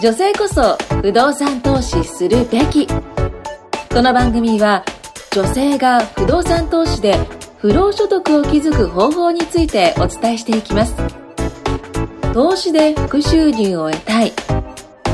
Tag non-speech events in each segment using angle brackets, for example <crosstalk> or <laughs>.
女性こそ不動産投資するべき。この番組は女性が不動産投資で不労所得を築く方法についてお伝えしていきます。投資で副収入を得たい。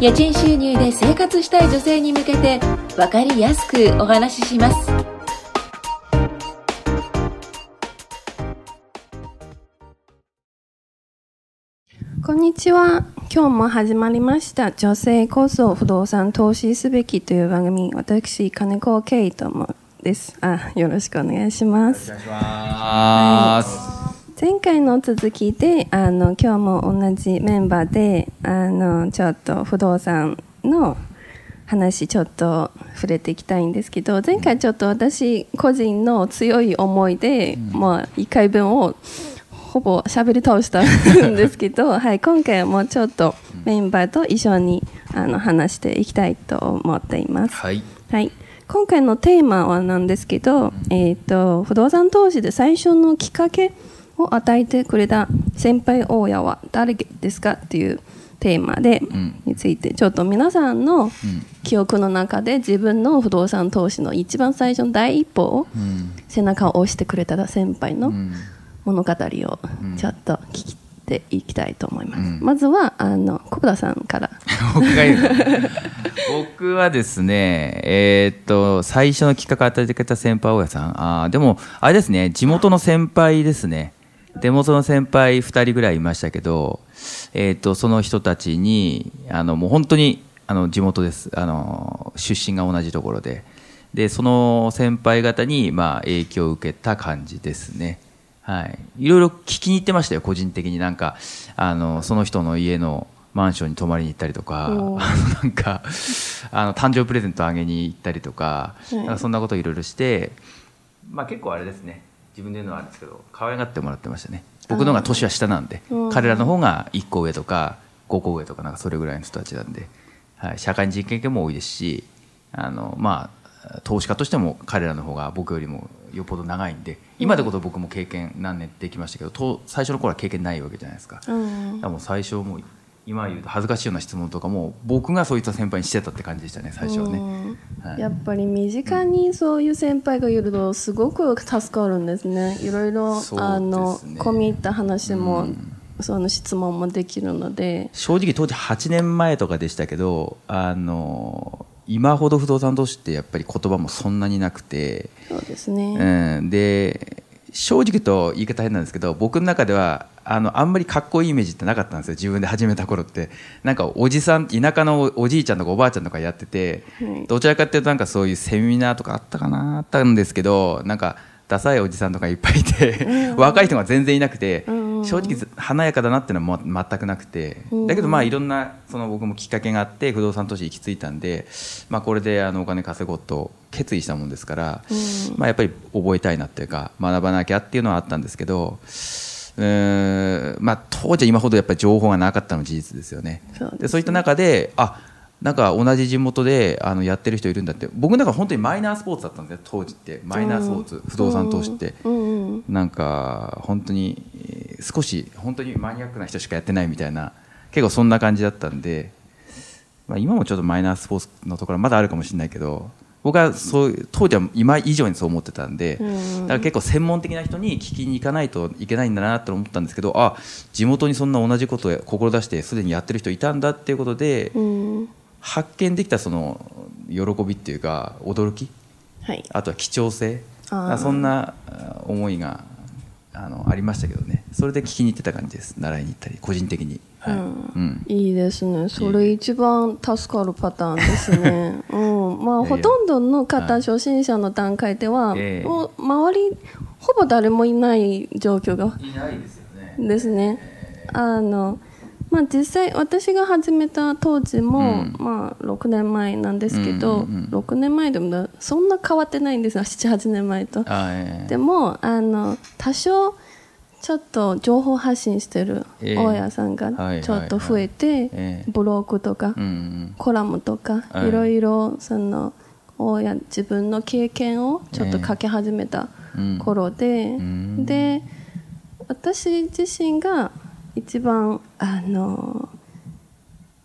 家賃収入で生活したい女性に向けて分かりやすくお話しします。こんにちは。今日も始まりました。女性こそ不動産投資すべきという番組。私、金子圭ともです。あ、よろしくお願いします。お願いします。前回の続きで、あの、今日も同じメンバーで、あの、ちょっと不動産の話ちょっと触れていきたいんですけど、前回ちょっと私個人の強い思いで、まあ、1回分をほぼ喋り倒したんですけど、<laughs> はい、今回はもうちょっとメンバーと一緒にあの話していきたいと思っています。はい。はい、今回のテーマはなんですけど、えー、と不動産投資で最初のきっかけを与えてくれた先輩大家は誰ですかっていうテーマで、んについてちょっと皆さんの記憶の中で自分の不動産投資の一番最初の第一歩をうん。背中を押してくれた先輩のうん。物語をちょっと聞いていきたいと思います。うんまずはあの小倉さんから。<laughs> 僕が言うの？<laughs> 僕はですね、えーっと、最初のきっかけを与えてくれた先輩大家さん。あーでも、あれですね、地元の先輩ですね。地元の先輩2人ぐらいいましたけど、えーっと、その人たちに、あの、もう本当に、あの、地元です。あの、出身が同じところで。で、その先輩方に、まあ、影響を受けた感じですね。はい。いろいろ聞きに行ってましたよ、個人的に。なんか、あの、その人の家のマンションに泊まりに行ったりとか、<laughs> あおのーなんか、あの、誕生日プレゼントあげに行ったりとか、いなんかそんなこといろいろして、まあ結構あれですね、自分で言うのはあれですけど、可愛がってもらってましたね。僕の方が年は下なんでうん、彼らの方が1個上とか、5個上とか、なんかそれぐらいの人たちなんで、はい、社会人経験も多いですし、あの、まあ、投資家としても彼らの方が僕よりもよっぽど長いんで、今でこそ僕も経験何年できましたけど、と最初の頃は経験ないわけじゃないですか。うん。もう最初もう今言うと恥ずかしいような質問とかも僕がそういった先輩にしてたって感じでしたね最初はね、うん。はい。やっぱり身近にそういう先輩がいるとすごく助かるんですね。いろいろ、ねあの込み入った話も、その質問もできるので。正直当時8年前とかでしたけどあの今ほど不動産投資ってやっぱり言葉もそんなになくて、そうですね。うん、で正直と言い方変なんですけど僕の中ではあのあんまりかっこいいイメージってなかったんですよ。自分で始めた頃って。なんかおじさん田舎のおじいちゃんとかおばあちゃんとかやってて、はい。どちらかっていうとなんかそういうセミナーとかあったかなあったんですけどなんかダサいおじさんとかいっぱいいて、<laughs> 若い人が全然いなくて、うん正直華やかだなっていうのはもう全くなくて、うんだけどまあいろんなその僕もきっかけがあって不動産投資行き着いたんで、まあ、これであのお金稼ごうと決意したもんですから、うん。まあ、やっぱり覚えたいなっていうか学ばなきゃっていうのはあったんですけどうーん、まあ、当時は今ほどやっぱり情報がなかったのは事実ですよね。そうですね。でそういった中であなんか同じ地元であのやってる人いるんだって。僕の中は本当にマイナースポーツだったんですよ当時って。マイナースポーツ、不動産投資って、うん。うんなんか本当にえー少し本当にマニアックな人しかやってないみたいな結構そんな感じだったんで、まあ、今もちょっとマイナースポーツのところはまだあるかもしれないけど僕はそう当時は今以上にそう思ってたんで、うんだから結構専門的な人に聞きに行かないといけないんだなと思ったんですけどあ地元にそんな同じことを志してすでにやってる人いたんだっていうことで、うん。発見できたその喜びっていうか驚き？はい。あとは貴重性？そんなあ思いがあのありましたけどね。それで聞きに行ってた感じです。習いに行ったり個人的に、はい。うん。うんいいですね。それ一番助かるパターンですね。<laughs> うん。まあ、ほとんどの方、はい初心者の段階では、ええ。もう周り、ほぼ誰もいない状況がいないですよね。ですね。あの、まあ実際私が始めた当時も、うん。まあ6年前なんですけど、うんうんうん。6年前でもそんな変わってないんですよ、7、8年前と。でもあの多少ちょっと情報発信してるええ大家さんがはいちょっと増えて、ええブログとか、コラムとか、はい。いろいろその大家自分の経験をちょっと書き始めたうん。頃で、ん。で私自身が一番あの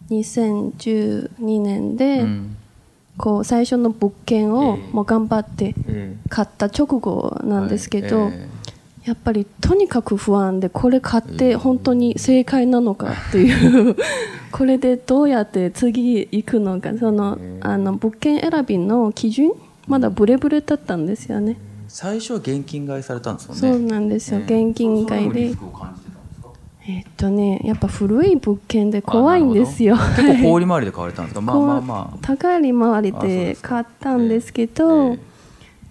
2012年で、うん。こう最初の物件をええ。もう頑張ってえ買った直後えなんですけど、はいえやっぱりとにかく不安でこれ買って本当に正解なのかっていう <laughs> これでどうやって次行くのかそのあの物件選びの基準まだブレブレだったんですよね。え最初は現金買いされたんですもんね。そうなんですよ、現金買いでえっとね、やっぱ古い物件で怖いんですよ。<laughs> 結構小売回りで買われたんですか？まあまあまあ。高い利回りで買ったんですけど、ええ。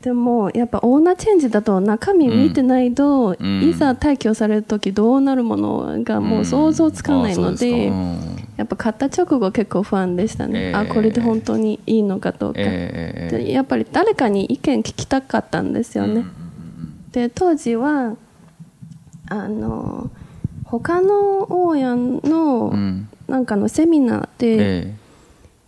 でもやっぱオーナーチェンジだと中身見てないと、うん。いざ退去される時どうなるものがもう想像つかないので,、うんやっぱ買った直後結構不安でしたね、ええ。あこれで本当にいいのかどうか、ええええ。でやっぱり誰かに意見聞きたかったんですよね、で当時はあの他の大家のうん。なんかのセミナーで、え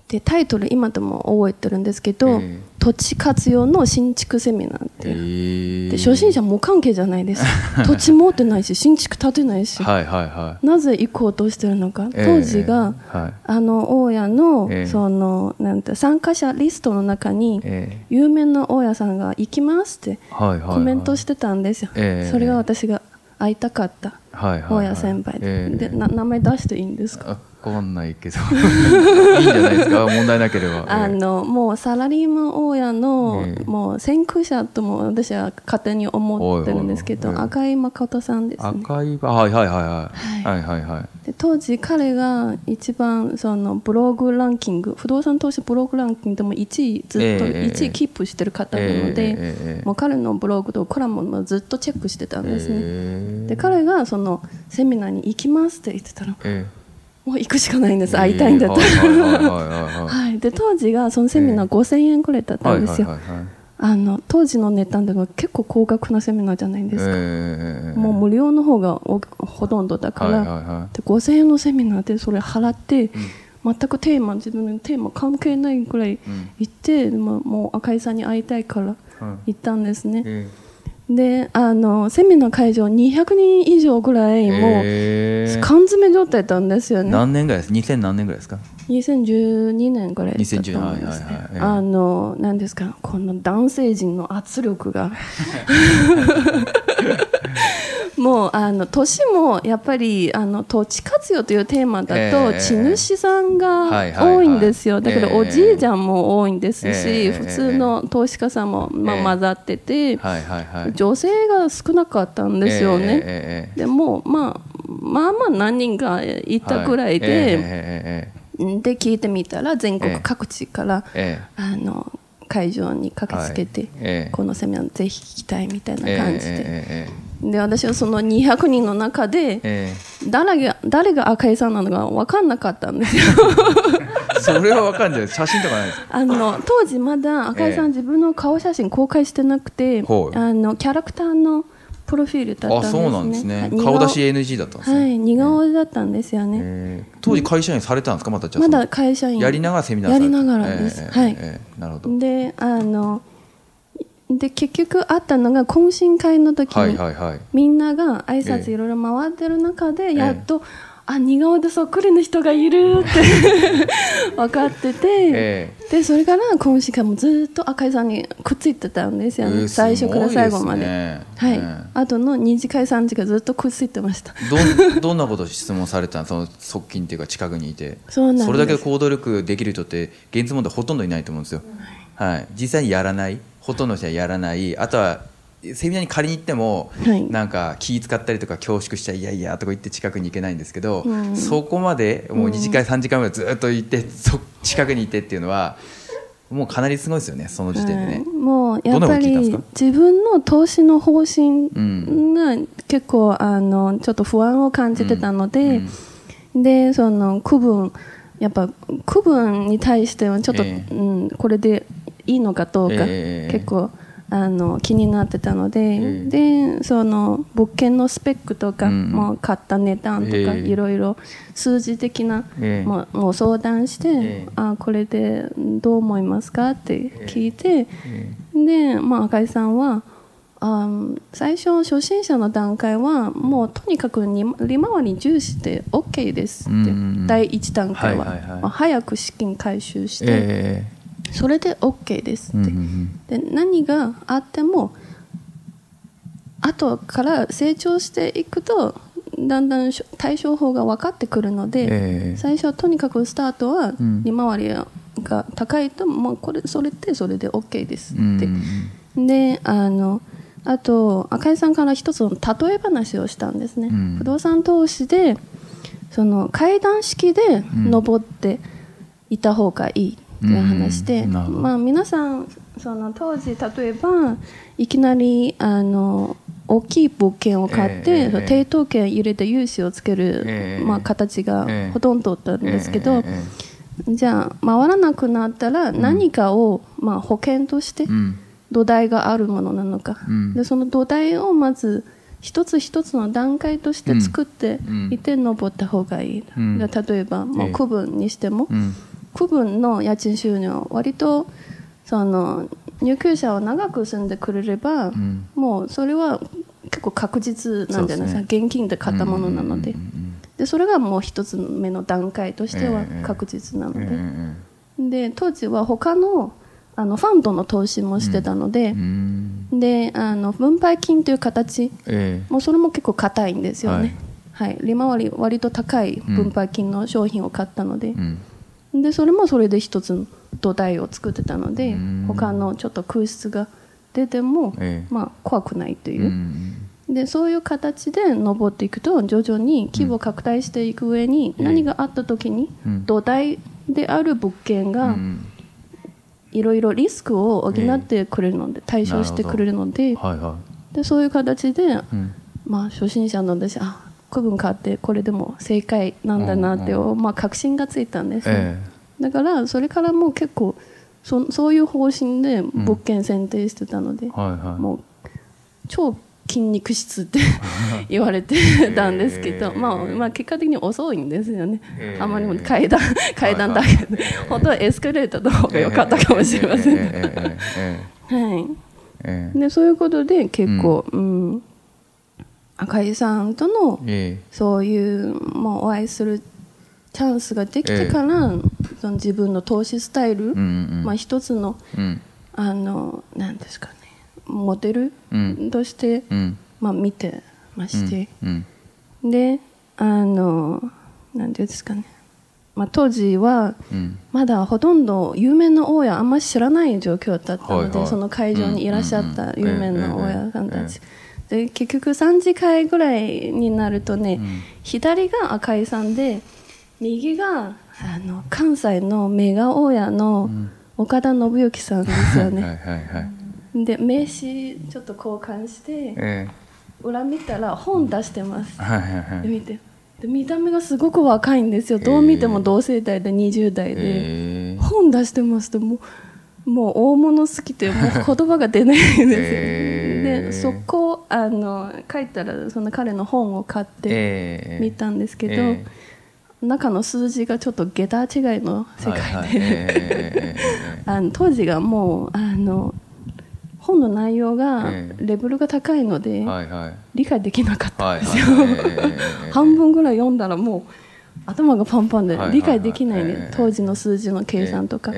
でタイトル今でも覚えてるんですけど、ええ。土地活用の新築セミナーって、ええ。で初心者無関係じゃないです。<laughs> 土地持ってないし新築建てないし、はいはいはい。なぜ行こうとしてるのか。ええ。当時が、はい。あの大家の,、ええ。そのなんて参加者リストの中に、え有名な大家さんが行きますってコメントしてたんですよ、ええ。それが私が会いたかった。はいはいはい。大家先輩で,、ええでな名前出していいんですか？わかんないけど。いいんじゃないですか？<laughs> 問題なければ。あのもうサラリーマン大家の、ええ。もう先駆者とも私は勝手に思ってるんですけど赤井誠さんですね。赤いはいはいはい。はい。はいはいはい。で当時彼が一番そのブログランキング不動産投資ブログランキングでも1位ずっとええ1位キープしてる方なので、ええええもう彼のブログとコラムもずっとチェックしてたんですね、ええで彼がそのセミナーに行きますって言ってたらえもう行くしかないんです、え会いたいんだったら、はいはいはいはいはい。はい、<laughs> で当時がそのセミナー5000円くらいだったんですよ、はいはいはいはい。あの当時の値段では結構高額なセミナーじゃないですか、ええもう無料の方がおほとんどだから、はいはいはい。で5000円のセミナーでそれ払って、全くテーマ自分のテーマ関係ないくらい行って、でももう赤井さんに会いたいから行ったんですね、えであのセミナー会場200人以上ぐらいもうええ缶詰状態だったんですよね。何年ぐらいです？2000何年ぐらいですか？2012年ぐらいだったと思うんです2012はいはいはい。ええねあの何ですかこの男性陣の圧力が <laughs> もうあの年もやっぱりあの土地活用というテーマだえとえ地主さんが多いんですよ。だからええ。おじいちゃんも多いんですえしえ普通の投資家さんもまあええ。混ざってて女性が少なかったんですよね。でも、まあ、まあまあ何人かいたぐらいで、ええで聞いてみたら全国ええ各地から、ええあの会場に駆けつけて、このセミナーぜひ聞きたいみたいなええ感じで、ええで私はその200人の中でええ。誰が誰が赤井さんなのか分かんなかったんですよ。え <laughs> それはわかんない。写真とかないですか？あの当時まだ赤井さん、ええ。自分の顔写真公開してなくて、はい。あのキャラクターのプロフィールだったんですね。あそうなんですね。似顔出し NG だったんですね、はい、似顔だったんですよね。ええ。当時会社員されてたんですか？またまだ会社員。やりながらセミナーされてやりながらです。ええ。はい。ええ。なるほど。で、あの、で結局あったのが懇親会の時に、はいはいはい。みんなが挨え拶えいろいろ回ってる中で、えやっと、あ似顔でそっくりな人がいるって <laughs> 分かってて、えでそれから懇親会もずっと赤井さんにくっついてたんですよね、ええ最初から最後まで。ね。はい、ええ。あとの2次会3次会ずっとくっついてました。どんどんなことを質問されたの？その側近っていうか近くにいて。そうなんです。れだけ行動力できる人って現実問題ほとんどいないと思うんですよ、はい、実際にやらない。ほとんどの人はやらない。あとはセミナーに借りに行っても、はい。なんか気使ったりとか恐縮しちゃいやいやとか言って近くに行けないんですけど、うん。そこまでもう2次会3時間ぐらいずっと行ってそ近くにいてっていうのはもうかなりすごいですよねその時点でね、はい。もうやっぱり自分の投資の方針ん。が結構あのちょっと不安を感じてたので、でその区分やっぱ区分に対してはちょっと、ええ。うん、これでいいのかどうか、ええ。結構あの気になってたので、えでその物件のスペックとか、うん。もう買った値段とか、ええ。いろいろ数字的な、ええ。もうもう相談して、ええ。あこれでどう思いますか？って聞いて、えで、まあ、赤井さんはあー最初初心者の段階はもうとにかくに利回り重視で OK ですって、第一段階は,、早く資金回収して、えそれで OK ですえって、で何があっても後から成長していくとだんだん対処法が分かってくるので、ええ。最初はとにかくスタートはん利回りが高いと、もうこれそれってそれで OK ですって、うんうんであのあと赤井さんから一つの例え話をしたんですね、うん。不動産投資でその階段式で登っていた方がいいっていう話で、まあ、皆さんその当時例えばいきなりあの大きい物件を買って、ええええ。抵当権入れて融資をつける、ええ。まあ、形がええ。ほとんどだったんですけど、えええじゃあ回らなくなったら何かを、まあ、保険として土台があるものなのか、うん。でその土台をまず一つ一つの段階として作ってうん。いて登った方がいい、うん。で例えばもええ。う区分にしても、うん区分の家賃収入は割とその入居者を長く住んでくれれば、ん。もうそれは結構確実なんじゃないですかそうです現金で買ったものなので,、でそれがもう一つ目の段階としてはええ確実なので、うんで当時は他のあのファンドの投資もしてたのでうん。う、んであの分配金という形えもうそれも結構硬いんですよね、はい。利回り割と高い分配金の商品を買ったので。え、うんでそれもそれで一つの土台を作ってたので、うん。他のちょっと空室が出ても、ええ。まあ、怖くないという。う、んでそういう形で登っていくと徐々に規模を拡大していく上に、ええ何があった時にうん。土台である物件うがん。いろいろリスクを補ってくれるので、対処してくれるのではいはでそういう形で、いうん。まあ、初心者の私あ区分買ってこれでも正解なんだなって、うまあ、確信がついたんですね、えだからそれからもう結構そそういう方針で物件選定してたので、えはいはい。もう超筋肉質って <laughs> 言われてたんですけど、え。ーまあ、まあ結果的に遅いんですよね、え。ーあまりにも階段階段だけで、本当はエスカレーターの方が良かったかもしれません、はい、え。え。でそういうことで結構、うん赤井さんとのええ。そういう、まあ、お会いするチャンスができてから、その自分の投資スタイル、まあ、一つのうん。あのなんですかねモデルうん。として、うん。まあ、見てまして、うん。であのなんていうんですかね、まあ、当時はうん。まだほとんど有名な大家あんまり知らない状況だったので、その会場にいらっしゃった有名な大家さんたええち、で結局3次会ぐらいになるとね、ん。左が赤井さんで右があの関西のメガ大家の岡田信之さんですよね、はいはいはいで名刺ちょっと交換してえ裏見たら本出してます。えはいはいはい。で見て。で見た目がすごく若いんですよ。どう見ても同世代で20代で、ええ。本出してますともうもう大物すぎてもう言葉が出ないんですよ、へーでそこあの書いたらその彼の本を買ってええ。見たんですけど、え中の数字がちょっと桁違いの世界で、<laughs> 当時がもうあの本の内容がええ。レベルが高いので、理解できなかったはいんですよ、<laughs> 半分ぐらい読んだらもう頭がパンパンで理解できないね、ええ。当時の数字の計算とか、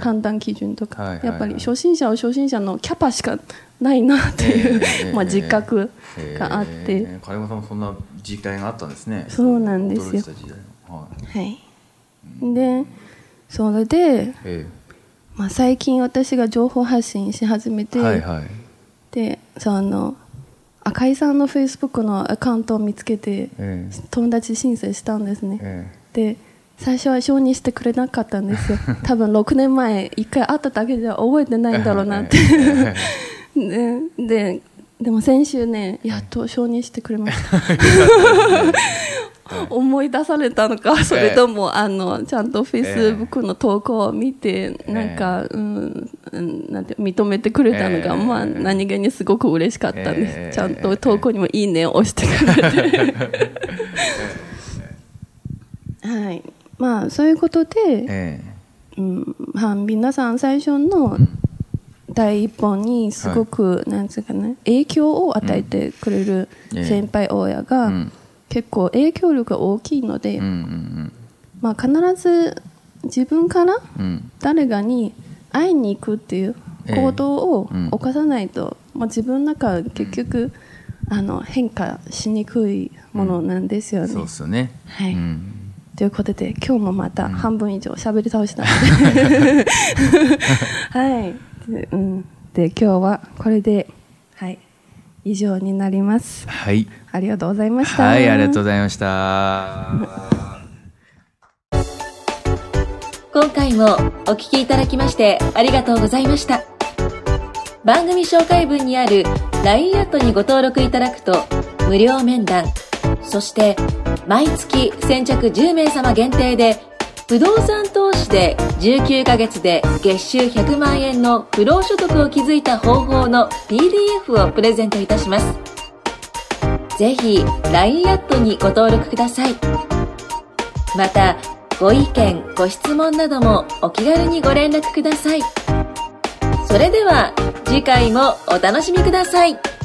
判断基準とか、やっぱり初心者は初心者のキャパしかないなっていう、ええ。<laughs> まあ、自覚ええがあって、ええ。金子さんもそんな時代があったんですねそうなんですよはいはい、でそれで、え。まあ、最近私が情報発信し始めえ。て、でその赤井さんのフェイスブックのアカウントを見つけてえ友達申請したんですね、えで最初は承認してくれなかったんですよ。<laughs> 多分6年前1回会っただけじゃ覚えてないんだろうなって。<laughs> でででも先週ねやっと承認してくれました <laughs> 思い出されたのかそれとも、あのちゃんとフェイスブックの投稿を見て、なんか、うんうん、なんて認めてくれたのが、ええ。まあ何気にすごく嬉しかったんです、ええ。ちゃんと投稿にも「いいね」を押してくれて。<laughs> はい。まあそういうことで、えうん、は皆さん最初の第一本にすごく、なんつうかね影響を与えてくれるええ。先輩親が、うん結構影響力が大きいので、うんうんまあ、必ず自分からうん。うん誰かに会いに行くっていう行動を犯さないと、まあ、自分の中結局、あの変化しにくいものなんですよね。そうっすよね。はい。うん。ということで今日もまた半分以上喋り倒したので、<laughs> はい。で,、うん、で今日はこれで、はい、以上になります。はい。ありがとうございました。はいありがとうございました。今回もお聞きいただきましてありがとうございました。番組紹介文にある LINE アットにご登録いただくと無料面談、そして毎月先着10名様限定で不動産投資で19ヶ月で月収100万円の不労所得を築いた方法の PDF をプレゼントいたします。ぜひ LINE アットにご登録ください。また、ご意見、ご質問などもお気軽にご連絡ください。それでは次回もお楽しみください。